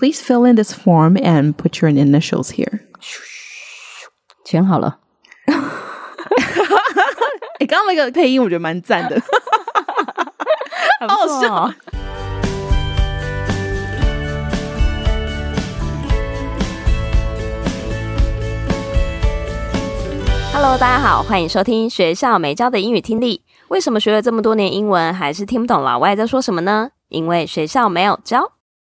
Please fill in this form and put your initials here. 填好了。哎，刚刚那个配音我觉得蛮赞的，好 好笑哦。Hello，大家好，欢迎收听学校没教的英语听力。为什么学了这么多年英文，还是听不懂老外在说什么呢？因为学校没有教。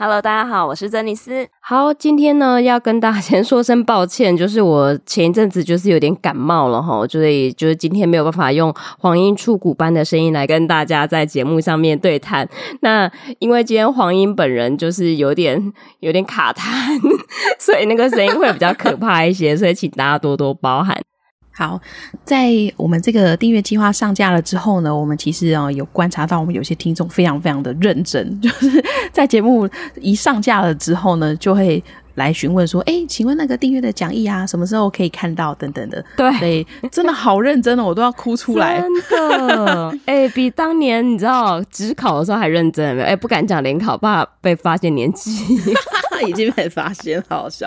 Hello，大家好，我是珍妮斯。好，今天呢 要跟大家先说声抱歉，就是我前一阵子就是有点感冒了哈，所以就是今天没有办法用黄莺触鼓般的声音来跟大家在节目上面对谈。那因为今天黄莺本人就是有点有点卡痰，所以那个声音会比较可怕一些，所以请大家多多包涵。好，在我们这个订阅计划上架了之后呢，我们其实啊有观察到，我们有些听众非常非常的认真，就是在节目一上架了之后呢，就会来询问说：“哎，请问那个订阅的讲义啊，什么时候可以看到？”等等的。对，所以真的好认真哦，我都要哭出来。真的，哎，比当年你知道职考的时候还认真，哎，不敢讲联考，怕被发现年纪。已经被发现，好好笑。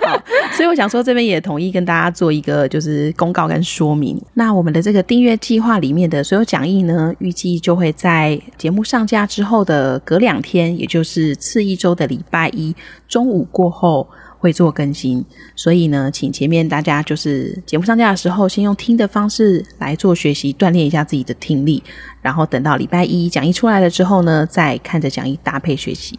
好，所以我想说，这边也统一跟大家做一个就是公告跟说明。那我们的这个订阅计划里面的所有讲义呢，预计就会在节目上架之后的隔两天，也就是次一周的礼拜一中午过后会做更新。所以呢，请前面大家就是节目上架的时候，先用听的方式来做学习，锻炼一下自己的听力。然后等到礼拜一讲义出来了之后呢，再看着讲义搭配学习。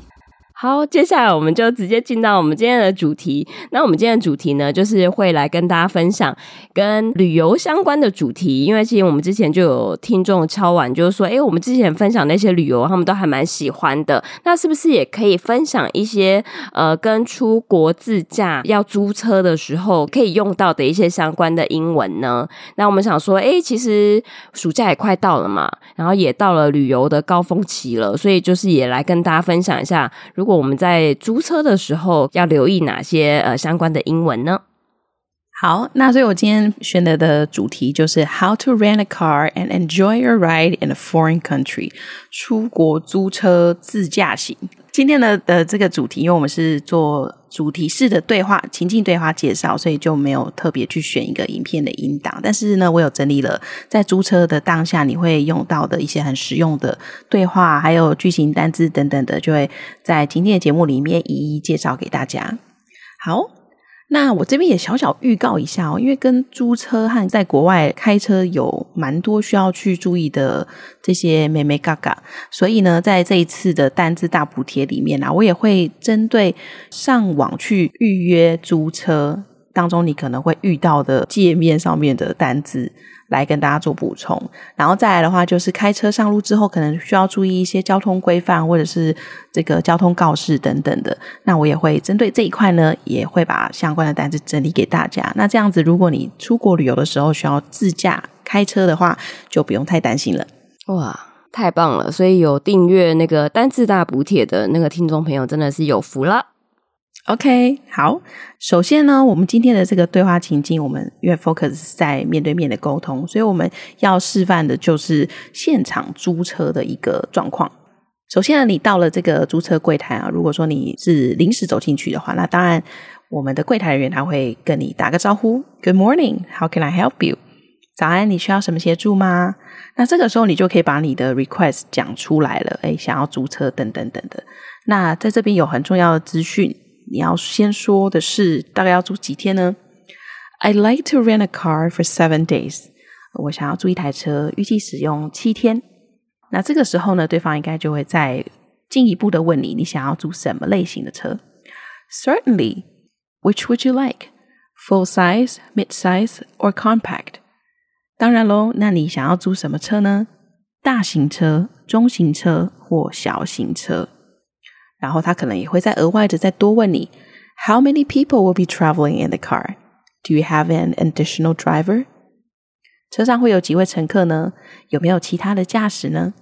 好，接下来我们就直接进到我们今天的主题。那我们今天的主题呢，就是会来跟大家分享跟旅游相关的主题。因为其实我们之前就有听众敲完，就是说，诶，我们之前分享那些旅游，他们都还蛮喜欢的。那是不是也可以分享一些呃，跟出国自驾要租车的时候可以用到的一些相关的英文呢？那我们想说，诶，其实暑假也快到了嘛，然后也到了旅游的高峰期了，所以就是也来跟大家分享一下，如果我们在租车的时候要留意哪些呃相关的英文呢？好，那所以我今天选择的主题就是 How to rent a car and enjoy your ride in a foreign country。出国租车自驾行。今天的的这个主题，因为我们是做主题式的对话情境对话介绍，所以就没有特别去选一个影片的音档。但是呢，我有整理了在租车的当下你会用到的一些很实用的对话，还有句型单字等等的，就会在今天的节目里面一一介绍给大家。好。那我这边也小小预告一下哦，因为跟租车和在国外开车有蛮多需要去注意的这些眉眉嘎嘎，所以呢，在这一次的单字大补贴里面啊，我也会针对上网去预约租车当中你可能会遇到的界面上面的单字。来跟大家做补充，然后再来的话，就是开车上路之后，可能需要注意一些交通规范或者是这个交通告示等等的。那我也会针对这一块呢，也会把相关的单子整理给大家。那这样子，如果你出国旅游的时候需要自驾开车的话，就不用太担心了。哇，太棒了！所以有订阅那个单字大补帖的那个听众朋友，真的是有福了。OK，好。首先呢，我们今天的这个对话情境，我们因为 focus 在面对面的沟通，所以我们要示范的就是现场租车的一个状况。首先呢，你到了这个租车柜台啊，如果说你是临时走进去的话，那当然我们的柜台人员他会跟你打个招呼，Good morning，How can I help you？早安，你需要什么协助吗？那这个时候你就可以把你的 request 讲出来了，诶，想要租车等等等的。那在这边有很重要的资讯。你要先说的是大概要租几天呢？I'd like to rent a car for seven days。我想要租一台车，预计使用七天。那这个时候呢，对方应该就会再进一步的问你，你想要租什么类型的车？Certainly. Which would you like? Full size, mid size, or compact? 当然喽，那你想要租什么车呢？大型车、中型车或小型车？然后他可能也会再额外的再多问你，How many people will be traveling in the car? Do you have an additional driver? 车上会有几位乘客呢？有没有其他的驾驶呢？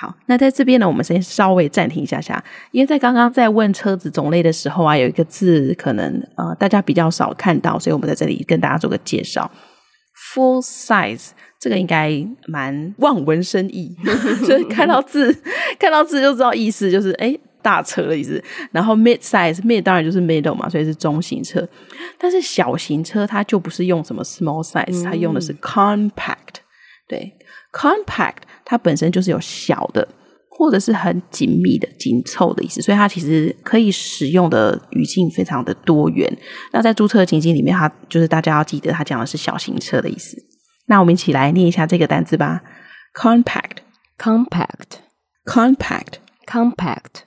好，那在这边呢，我们先稍微暂停一下下，因为在刚刚在问车子种类的时候啊，有一个字可能呃大家比较少看到，所以我们在这里跟大家做个介绍。Full size 这个应该蛮望文生义，所 以看到字 看到字就知道意思，就是诶大车的意思。然后 mid size mid 当然就是 middle 嘛，所以是中型车。但是小型车它就不是用什么 small size，它用的是 compact，对。Compact，它本身就是有小的，或者是很紧密的、紧凑的意思，所以它其实可以使用的语境非常的多元。那在租车的情境里面，它就是大家要记得，它讲的是小型车的意思。那我们一起来念一下这个单词吧：Compact，Compact，Compact。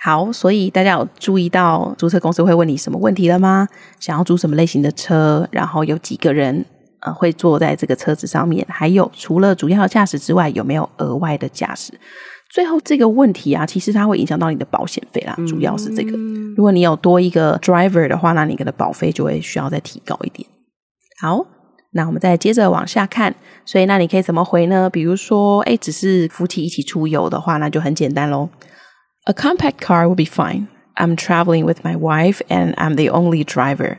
好，所以大家有注意到租车公司会问你什么问题了吗？想要租什么类型的车？然后有几个人？呃，会坐在这个车子上面，还有除了主要的驾驶之外，有没有额外的驾驶？最后这个问题啊，其实它会影响到你的保险费啦，主要是这个。如果你有多一个 driver 的话，那你的保费就会需要再提高一点。好，那我们再接着往下看。所以，那你可以怎么回呢？比如说，哎，只是夫妻一起出游的话，那就很简单喽。A compact car will be fine. I'm traveling with my wife and I'm the only driver.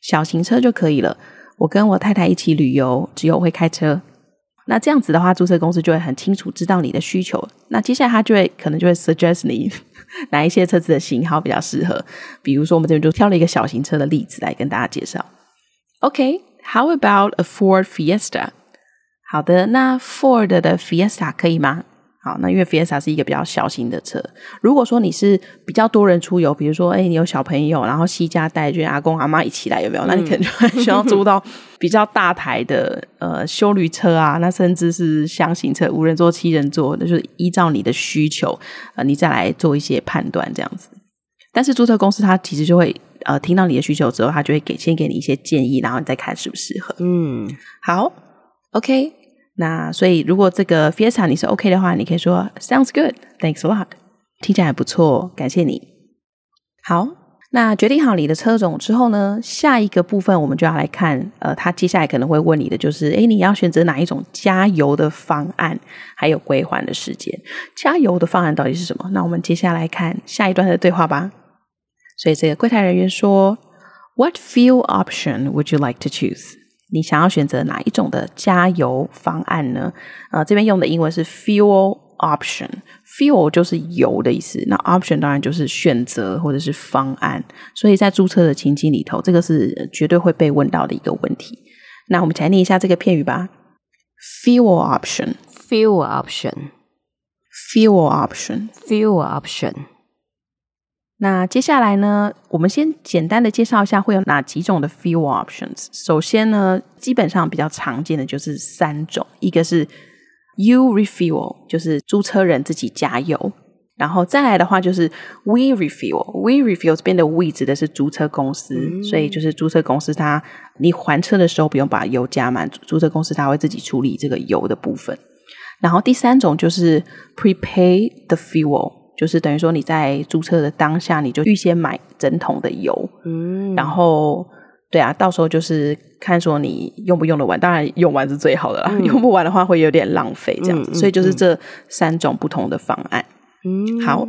小型车就可以了。我跟我太太一起旅游，只有我会开车。那这样子的话，租车公司就会很清楚知道你的需求。那接下来他就会可能就会 suggest 你 哪一些车子的型号比较适合。比如说，我们这边就挑了一个小型车的例子来跟大家介绍。OK，how about a Ford Fiesta？好的，那 Ford 的 Fiesta 可以吗？好，那因为 Fiesta 是一个比较小型的车。如果说你是比较多人出游，比如说，哎，你有小朋友，然后携家带眷，阿公阿妈一起来，有没有？嗯、那你可能就会需要 租到比较大台的呃修旅车啊，那甚至是厢型车，五人座、七人座，那就是依照你的需求，呃，你再来做一些判断这样子。但是租车公司它其实就会呃听到你的需求之后，他就会给先给你一些建议，然后你再看适不适合。嗯，好，OK。那所以，如果这个 Fiesta 你是 OK 的话，你可以说 Sounds good, thanks a lot，听起来还不错，感谢你。好，那决定好你的车种之后呢，下一个部分我们就要来看，呃，他接下来可能会问你的就是，诶，你要选择哪一种加油的方案，还有归还的时间。加油的方案到底是什么？那我们接下来看下一段的对话吧。所以这个柜台人员说，What fuel option would you like to choose？你想要选择哪一种的加油方案呢？呃，这边用的英文是 fuel option，fuel 就是油的意思，那 option 当然就是选择或者是方案。所以在租车的情境里头，这个是绝对会被问到的一个问题。那我们来念一下这个片语吧：fuel option，fuel option，fuel option，fuel option。那接下来呢，我们先简单的介绍一下会有哪几种的 fuel options。首先呢，基本上比较常见的就是三种，一个是 you refuel，就是租车人自己加油。然后再来的话就是 we refuel，we refuel 这边的 we 指的是租车公司，嗯、所以就是租车公司它你还车的时候不用把油加满，租车公司它会自己处理这个油的部分。然后第三种就是 prepay the fuel。就是等于说你在注册的当下，你就预先买整桶的油，嗯，然后对啊，到时候就是看说你用不用得完，当然用完是最好的啦，嗯、用不完的话会有点浪费这样子，嗯嗯、所以就是这三种不同的方案，嗯，好。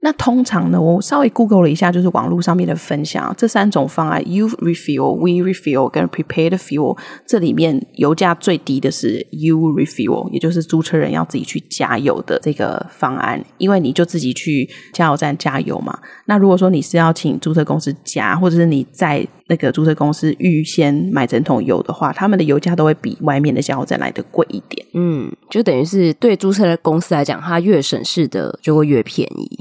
那通常呢，我稍微 Google 了一下，就是网络上面的分享，这三种方案，You refuel, We refuel 跟 Prepay the fuel，这里面油价最低的是 You refuel，也就是租车人要自己去加油的这个方案，因为你就自己去加油站加油嘛。那如果说你是要请租车公司加，或者是你在那个租车公司预先买整桶油的话，他们的油价都会比外面的加油站来的贵一点。嗯，就等于是对租车的公司来讲，它越省事的就会越便宜。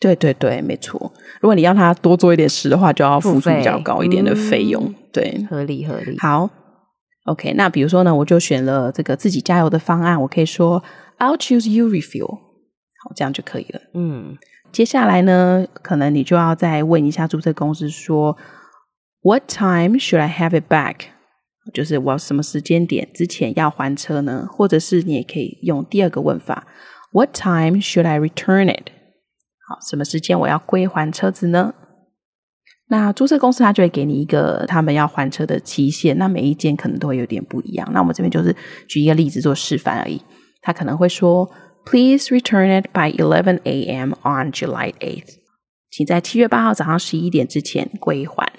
对对对，没错。如果你要他多做一点事的话，就要付出比较高一点的费用。嗯、对，合理合理。好，OK。那比如说呢，我就选了这个自己加油的方案，我可以说 I'll choose you refuel。好，这样就可以了。嗯，接下来呢，可能你就要再问一下注册公司说，What time should I have it back？就是我什么时间点之前要还车呢？或者是你也可以用第二个问法，What time should I return it？好，什么时间我要归还车子呢？那租车公司他就会给你一个他们要还车的期限，那每一间可能都会有点不一样。那我们这边就是举一个例子做示范而已。他可能会说 Please return it by 11 a.m. on July 8th。请在七月八号早上十一点之前归还。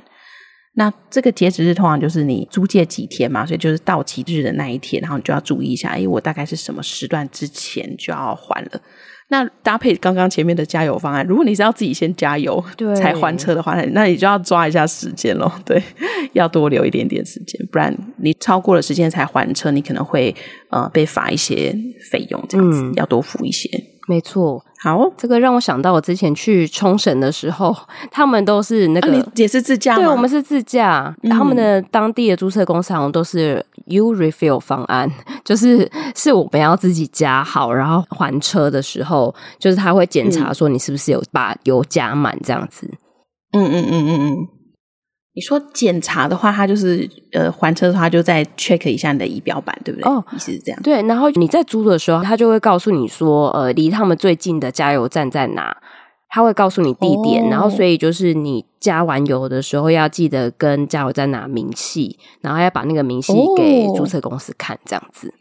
那这个截止日通常就是你租借几天嘛，所以就是到期日的那一天，然后你就要注意一下，哎，我大概是什么时段之前就要还了。那搭配刚刚前面的加油方案，如果你是要自己先加油才还车的话，那你就要抓一下时间咯。对，要多留一点点时间，不然你超过了时间才还车，你可能会呃被罚一些费用，这样子、嗯、要多付一些。没错，好，这个让我想到我之前去冲绳的时候，他们都是那个、啊、也是自驾？对，我们是自驾，嗯、他们的当地的租车公司好像都是 U refill 方案，就是是我们要自己加好，然后还车的时候，就是他会检查说你是不是有把油加满这样子。嗯嗯嗯嗯嗯。你说检查的话，他就是呃还车的话，就再 check 一下你的仪表板，对不对？哦，意思是这样。对，然后你在租的时候，他就会告诉你说，呃，离他们最近的加油站在哪，他会告诉你地点，哦、然后所以就是你加完油的时候，要记得跟加油站拿明细，然后要把那个明细给租车公司看，这样子。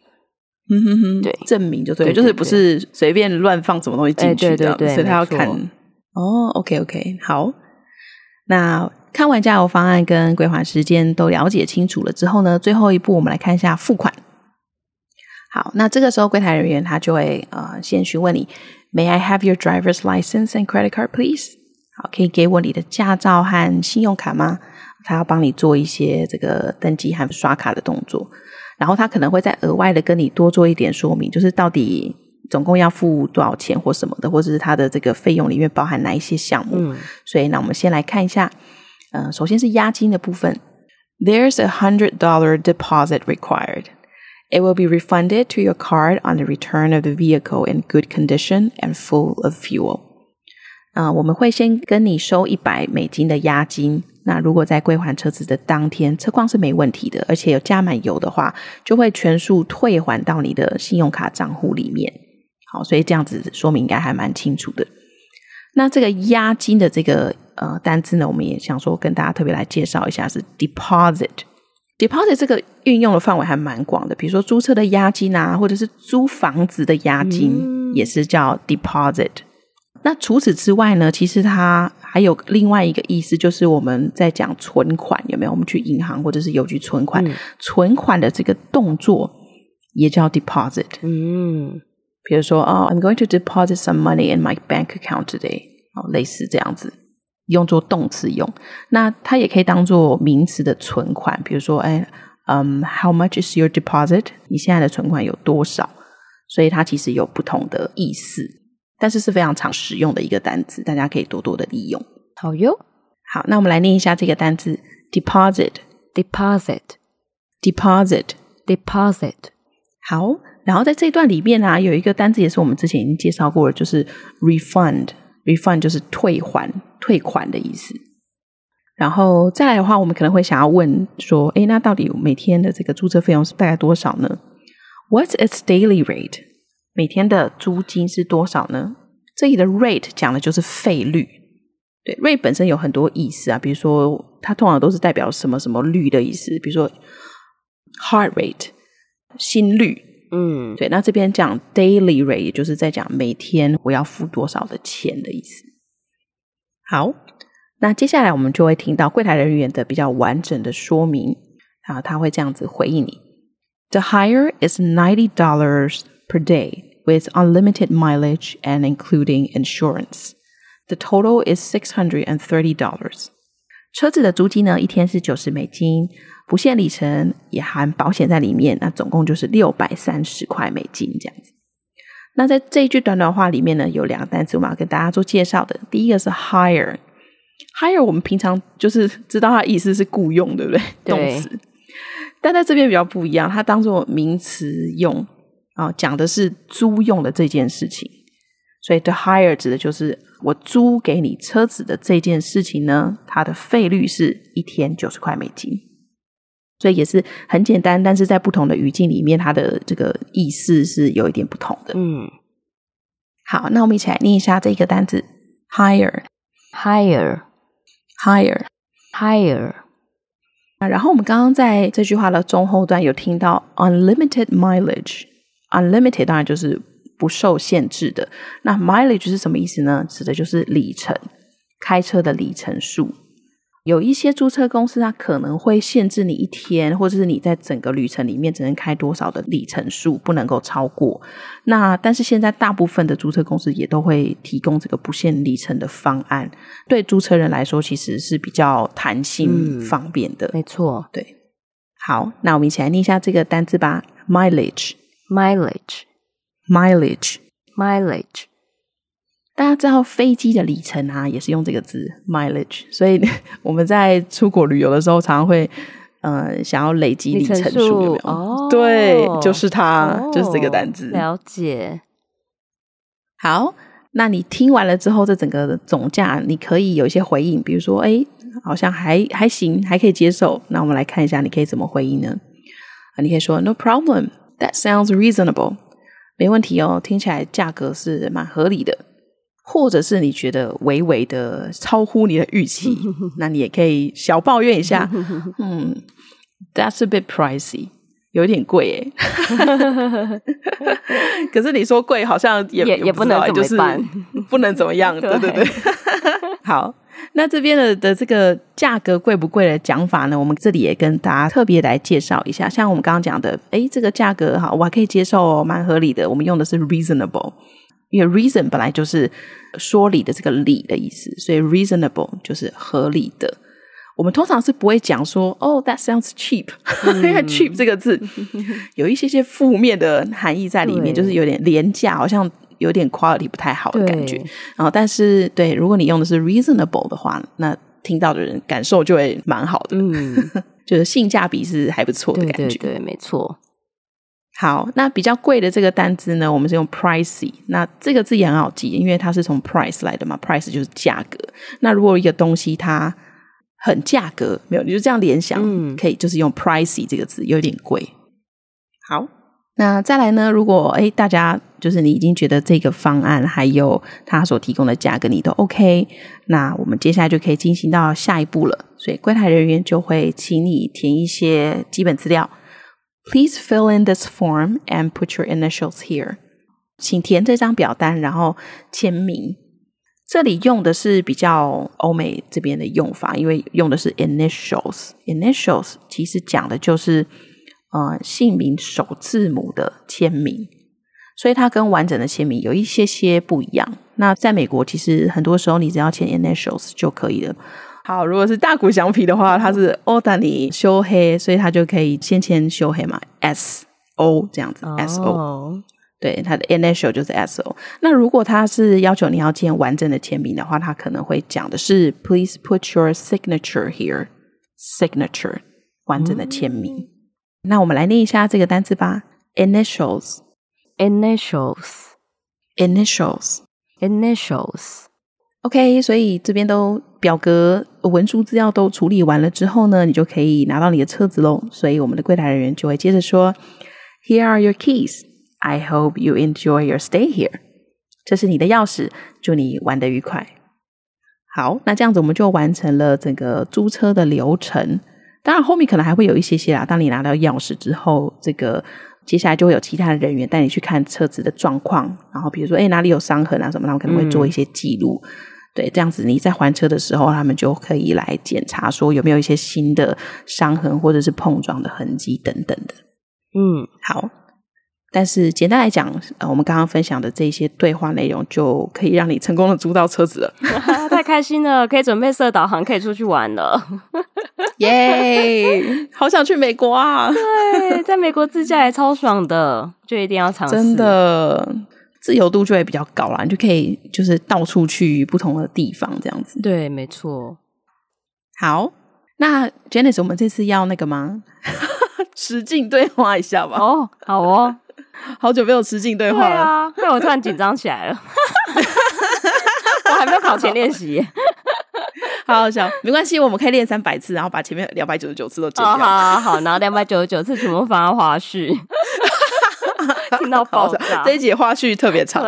嗯哼哼，对，证明就对，对，对，对，就是不是随便乱放什么东西进去的，所以他要看。哦，OK OK，好，那。看完加油方案跟归还时间都了解清楚了之后呢，最后一步我们来看一下付款。好，那这个时候柜台人员他就会呃先询问你，May I have your driver's license and credit card, please？好，可以给我你的驾照和信用卡吗？他要帮你做一些这个登记和刷卡的动作，然后他可能会再额外的跟你多做一点说明，就是到底总共要付多少钱或什么的，或者是他的这个费用里面包含哪一些项目。嗯，所以那我们先来看一下。呃，首先是押金的部分。There's a hundred dollar deposit required. It will be refunded to your card on the return of the vehicle in good condition and full of fuel. 啊、我们会先跟你收一百美金的押金。那如果在归还车子的当天，车况是没问题的，而且有加满油的话，就会全数退还到你的信用卡账户里面。好，所以这样子说明应该还蛮清楚的。那这个押金的这个。呃，单字呢，我们也想说跟大家特别来介绍一下，是 deposit。deposit 这个运用的范围还蛮广的，比如说租车的押金啊，或者是租房子的押金，嗯、也是叫 deposit。那除此之外呢，其实它还有另外一个意思，就是我们在讲存款，有没有？我们去银行或者是邮局存款，嗯、存款的这个动作也叫 deposit。嗯，比如说哦，I'm going to deposit some money in my bank account today。哦，类似这样子。用作动词用，那它也可以当做名词的存款，比如说，哎，嗯，How much is your deposit？你现在的存款有多少？所以它其实有不同的意思，但是是非常常使用的一个单词，大家可以多多的利用。好哟，好，那我们来念一下这个单词：deposit，deposit，deposit，deposit。好，然后在这一段里面啊，有一个单词也是我们之前已经介绍过的，就是 refund。refund 就是退还、退款的意思。然后再来的话，我们可能会想要问说：诶，那到底每天的这个租车费用是大概多少呢？What's its daily rate？每天的租金是多少呢？这里的 rate 讲的就是费率。对，rate 本身有很多意思啊，比如说它通常都是代表什么什么率的意思，比如说 heart rate 心率。嗯，对，那这边讲 daily rate，也就是在讲每天我要付多少的钱的意思。好，那接下来我们就会听到柜台人员的比较完整的说明啊，他会这样子回应你：The hire is ninety dollars per day with unlimited mileage and including insurance. The total is six hundred and thirty dollars. 车子的租金呢，一天是九十美金。不限里程，也含保险在里面，那总共就是六百三十块美金这样子。那在这一句短短话里面呢，有两个单词我们要跟大家做介绍的。第一个是 hire，hire 我们平常就是知道它意思是雇佣，对不对？对。动词。但在这边比较不一样，它当做名词用啊，讲的是租用的这件事情。所以 the hire 指的就是我租给你车子的这件事情呢，它的费率是一天九十块美金。所以也是很简单，但是在不同的语境里面，它的这个意思是有一点不同的。嗯，好，那我们一起来念一下这个单词：higher，higher，higher，higher。啊，然后我们刚刚在这句话的中后段有听到 unlimited mileage，unlimited 当然就是不受限制的。那 mileage 是什么意思呢？指的就是里程，开车的里程数。有一些租车公司，它可能会限制你一天，或者是你在整个旅程里面只能开多少的里程数，不能够超过。那但是现在大部分的租车公司也都会提供这个不限里程的方案，对租车人来说其实是比较弹性方便的。嗯、没错，对。好，那我们一起来念一下这个单字吧：mileage，mileage，mileage。大家知道飞机的里程啊，也是用这个字 mileage，所以我们在出国旅游的时候，常常会呃想要累积里程数，有没有？哦，对，就是它，哦，就是这个单字。了解。好，那你听完了之后，这整个的总价你可以有一些回应，比如说，哎，好像还还行，还可以接受。那我们来看一下，你可以怎么回应呢？啊，你可以说 No problem, that sounds reasonable，没问题哦，听起来价格是蛮合理的。或者是你觉得微微的超乎你的预期，那你也可以小抱怨一下。嗯，That's a bit pricey，有点贵耶。可是你说贵，好像也也，也不能怎么办，就是不能怎么样。对对对。好，那这边的的这个价格贵不贵的讲法呢？我们这里也跟大家特别来介绍一下。像我们刚刚讲的，哎，这个价格哈，我还可以接受哦，蛮合理的。我们用的是 reasonable。因为 reason 本来就是说理的这个理的意思，所以 reasonable 就是合理的。我们通常是不会讲说哦、oh,，that sounds cheap，、嗯、因为 cheap 这个字 有一些些负面的含义在里面，就是有点廉价，好像有点 quality 不太好的感觉。然后，但是对，如果你用的是 reasonable 的话，那听到的人感受就会蛮好的，嗯，就是性价比是还不错的感觉，对，对，对，没错。好，那比较贵的这个单字呢，我们是用 pricey。那这个字也很好记，因为它是从 price 来的嘛，price 就是价格。那如果一个东西它很价格，没有，你就这样联想，嗯，可以就是用 pricey 这个字，有点贵。好，那再来呢，如果诶大家就是你已经觉得这个方案还有它所提供的价格你都 OK，那我们接下来就可以进行到下一步了。所以柜台人员就会请你填一些基本资料。Please fill in this form and put your initials here。请填这张表单，然后签名。这里用的是比较欧美这边的用法，因为用的是 initials。initials 其实讲的就是呃姓名首字母的签名，所以它跟完整的签名有一些些不一样。那在美国，其实很多时候你只要签 initials 就可以了。好，如果是大谷翔皮的话，他是大谷翔平，所以他就可以先签修黑嘛，S O 这样子，S O，对，他的 initial 就是 S O。那如果他是要求你要签完整的签名的话，他可能会讲的是 Please put your signature here，signature 完整的签名。嗯。那我们来念一下这个单词吧，initials，initials，initials，initials。OK，所以这边都表格文书资料都处理完了之后呢，你就可以拿到你的车子喽。所以我们的柜台人员就会接着说：“Here are your keys. I hope you enjoy your stay here.” 这是你的钥匙，祝你玩得愉快。好，那这样子我们就完成了整个租车的流程。当然后面可能还会有一些些啦。当你拿到钥匙之后，这个。接下来就会有其他的人员带你去看车子的状况，然后比如说，哎，哪里有伤痕啊什么，他们可能会做一些记录。嗯、对，这样子你在还车的时候，他们就可以来检查说有没有一些新的伤痕或者是碰撞的痕迹等等的。嗯，好。但是简单来讲，呃，我们刚刚分享的这些对话内容就可以让你成功的租到车子了，太开心了，可以准备设导航，可以出去玩了。耶、yeah！好想去美国啊！对，在美国自驾也超爽的，就一定要尝试。真的，自由度就会比较高啦，你就可以就是到处去不同的地方这样子。对，没错。好，那 Janice，我们这次要那个吗？实境对话一下吧。哦，好哦，好久没有实境对话了，对啊，害我突然紧张起来了。我还没有考前练习。好好笑，没关系，我们可以练三百次，然后把前面两百九十九次都剪掉。哦、好好好，然后两百九十九次全部放到花絮，听到爆炸。这一集花絮特别长。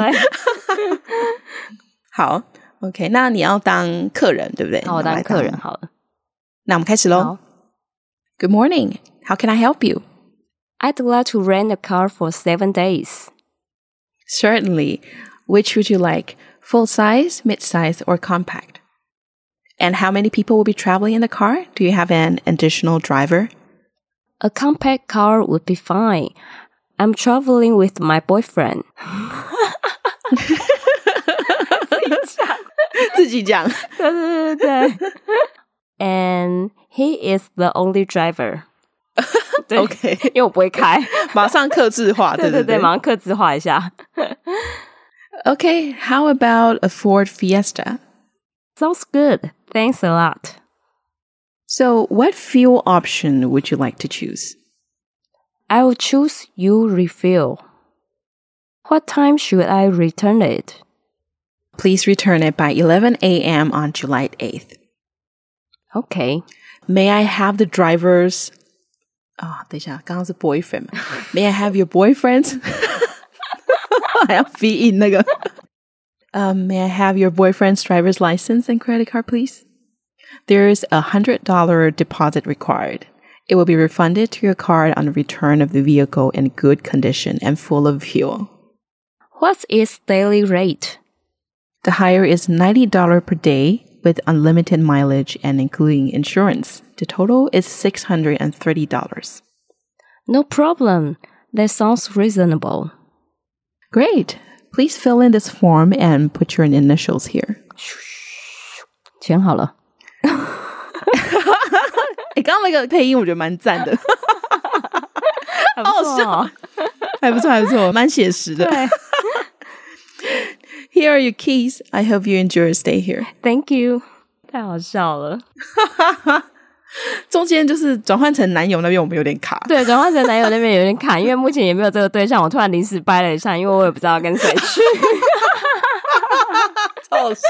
好，OK，那你要当客人对不对？好，我当客人好了。那我们开始喽。Good morning, how can I help you? I'd like to rent a car for seven days. Certainly. Which would you like? Full size, mid size, or compact? And how many people will be traveling in the car? Do you have an additional driver? A compact car would be fine. I'm traveling with my boyfriend. 自己讲。对对对对。And he is the only driver. 对 OK，因为我不会开，马上客制化。对对对，马上客制化一下。 Okay, how about a Ford Fiesta? Sounds good. Thanks a lot. So, what fuel option would you like to choose? I will choose you refill. What time should I return it? Please return it by 11 a.m. on July 8th. Okay. May I have the driver's 啊、哦，等一下，刚刚是 boyfriend May I have your boyfriend's？还要 feed in 那个。Um, may I have your boyfriend's driver's license and credit card, please? There is a hundred dollar deposit required. It will be refunded to your card on the return of the vehicle in good condition and full of fuel. What's its daily rate? The hire is $90 per day with unlimited mileage and including insurance. The total is $630. No problem. That sounds reasonable. Great. Please fill in this form and put your initials here. 填好了。 哎，刚刚那个配音我觉得蛮赞的，还不错哦，还不错，还不错，蛮写实的。对。Here are your keys. I hope you enjoy your stay here. Thank you. 太好笑了。中间就是转换成男友那边，我们有点卡。对，转换成男友那边有点卡，因为目前也没有这个对象。我突然临时掰了一下，因为我也不知道跟谁去。超好笑。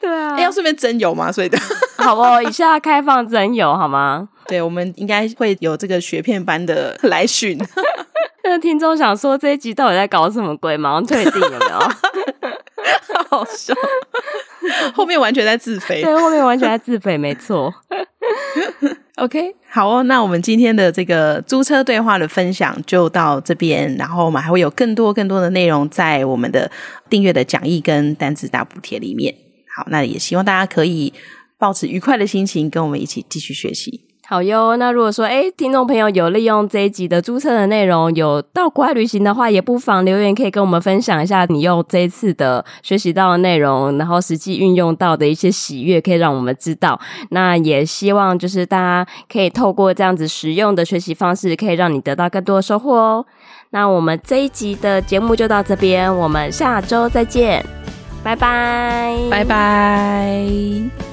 对啊，哎，要顺便征友吗？所以的。好不，以下开放真友好吗？对，我们应该会有这个学片班的 来讯。那听众想说这一集到底在搞什么鬼？马上退订有没有？好好笑，后面完全在自肥。对，后面完全在自肥，没错。OK，好哦，那我们今天的这个租车对话的分享就到这边，然后我们还会有更多更多的内容在我们的订阅的讲义跟单字大补贴里面。好，那也希望大家可以抱持愉快的心情，跟我们一起继续学习。好哟，那如果说诶听众朋友有利用这一集的注册的内容，有到国外旅行的话，也不妨留言可以跟我们分享一下你用这一次的学习到的内容，然后实际运用到的一些喜悦，可以让我们知道。那也希望就是大家可以透过这样子实用的学习方式，可以让你得到更多的收获哦。那我们这一集的节目就到这边，我们下周再见，拜拜，拜拜。